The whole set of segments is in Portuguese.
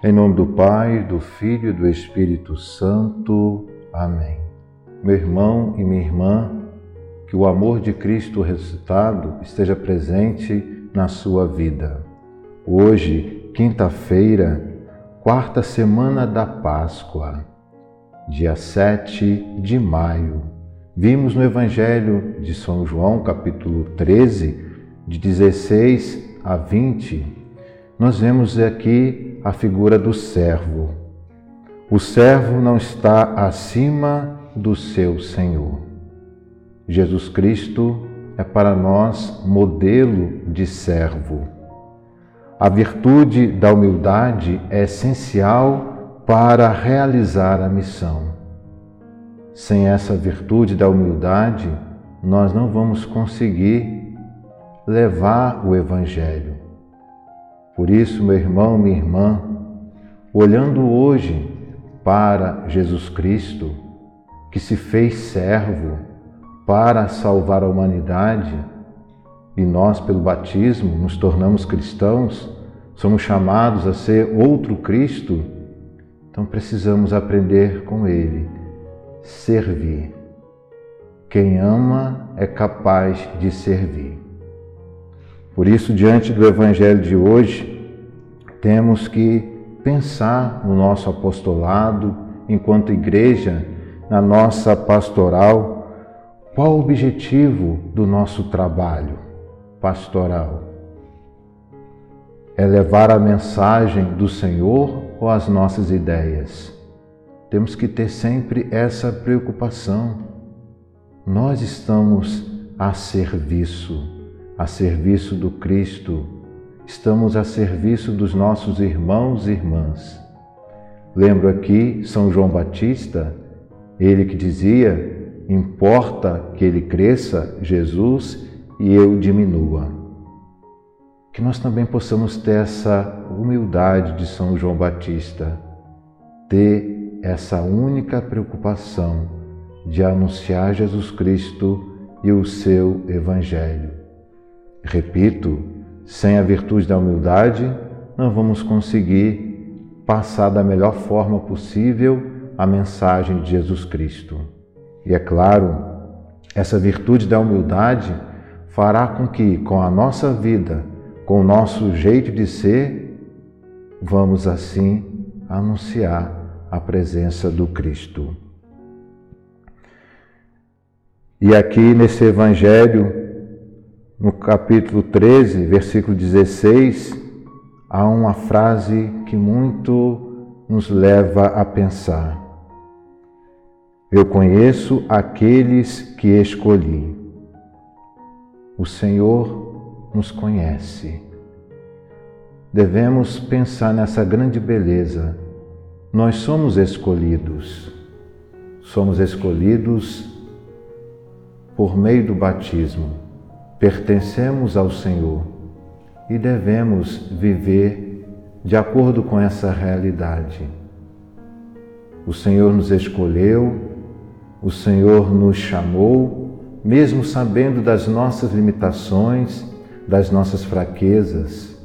Em nome do Pai, do Filho e do Espírito Santo. Amém. Meu irmão e minha irmã, que o amor de Cristo ressuscitado esteja presente na sua vida. Hoje, quinta-feira, quarta semana da Páscoa, dia 7 de maio. Vimos no Evangelho de São João, capítulo 13, de 16 a 20, nós vemos aqui a figura do servo. O servo não está acima do seu Senhor. Jesus Cristo é para nós modelo de servo. A virtude da humildade é essencial para realizar a missão. Sem essa virtude da humildade, nós não vamos conseguir levar o Evangelho. Por isso, meu irmão, minha irmã, olhando hoje para Jesus Cristo, que se fez servo, para salvar a humanidade e nós, pelo batismo, nos tornamos cristãos, somos chamados a ser outro Cristo, então precisamos aprender com Ele, servir. Quem ama é capaz de servir. Por isso, diante do Evangelho de hoje, temos que pensar no nosso apostolado, enquanto igreja, na nossa pastoral qual o objetivo do nosso trabalho pastoral? É levar a mensagem do Senhor ou as nossas ideias? Temos que ter sempre essa preocupação. Nós estamos a serviço, a serviço do Cristo, estamos a serviço dos nossos irmãos e irmãs. Lembro aqui São João Batista, ele que dizia Importa que ele cresça, Jesus, e eu diminua. Que nós também possamos ter essa humildade de São João Batista, ter essa única preocupação de anunciar Jesus Cristo e o seu Evangelho. Repito, sem a virtude da humildade, não vamos conseguir passar da melhor forma possível a mensagem de Jesus Cristo. E é claro, essa virtude da humildade fará com que, com a nossa vida, com o nosso jeito de ser, vamos assim anunciar a presença do Cristo. E aqui nesse Evangelho, no capítulo 13, versículo 16, há uma frase que muito nos leva a pensar. Eu conheço aqueles que escolhi. O Senhor nos conhece. Devemos pensar nessa grande beleza. Nós somos escolhidos. Somos escolhidos por meio do batismo. Pertencemos ao Senhor e devemos viver de acordo com essa realidade. O Senhor nos escolheu o Senhor nos chamou, mesmo sabendo das nossas limitações, das nossas fraquezas.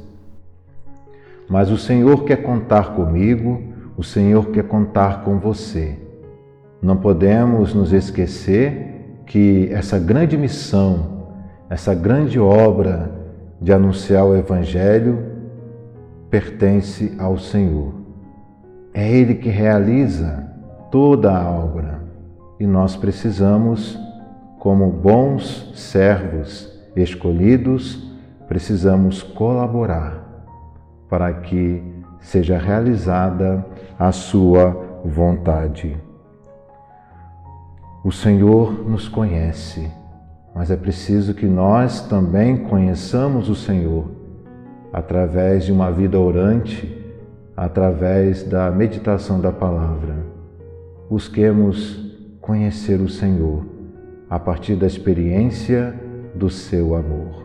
Mas o Senhor quer contar comigo, o Senhor quer contar com você. Não podemos nos esquecer que essa grande missão, essa grande obra de anunciar o Evangelho pertence ao Senhor. É Ele que realiza toda a obra. E nós precisamos, como bons servos escolhidos, precisamos colaborar para que seja realizada a sua vontade. O Senhor nos conhece, mas é preciso que nós também conheçamos o Senhor através de uma vida orante, através da meditação da palavra. Busquemos conhecer o Senhor a partir da experiência do seu amor.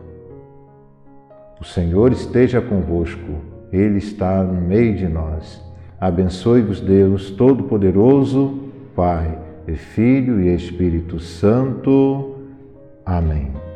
O Senhor esteja convosco, Ele está no meio de nós. Abençoe-vos, Deus Todo-Poderoso, Pai, e Filho e Espírito Santo. Amém.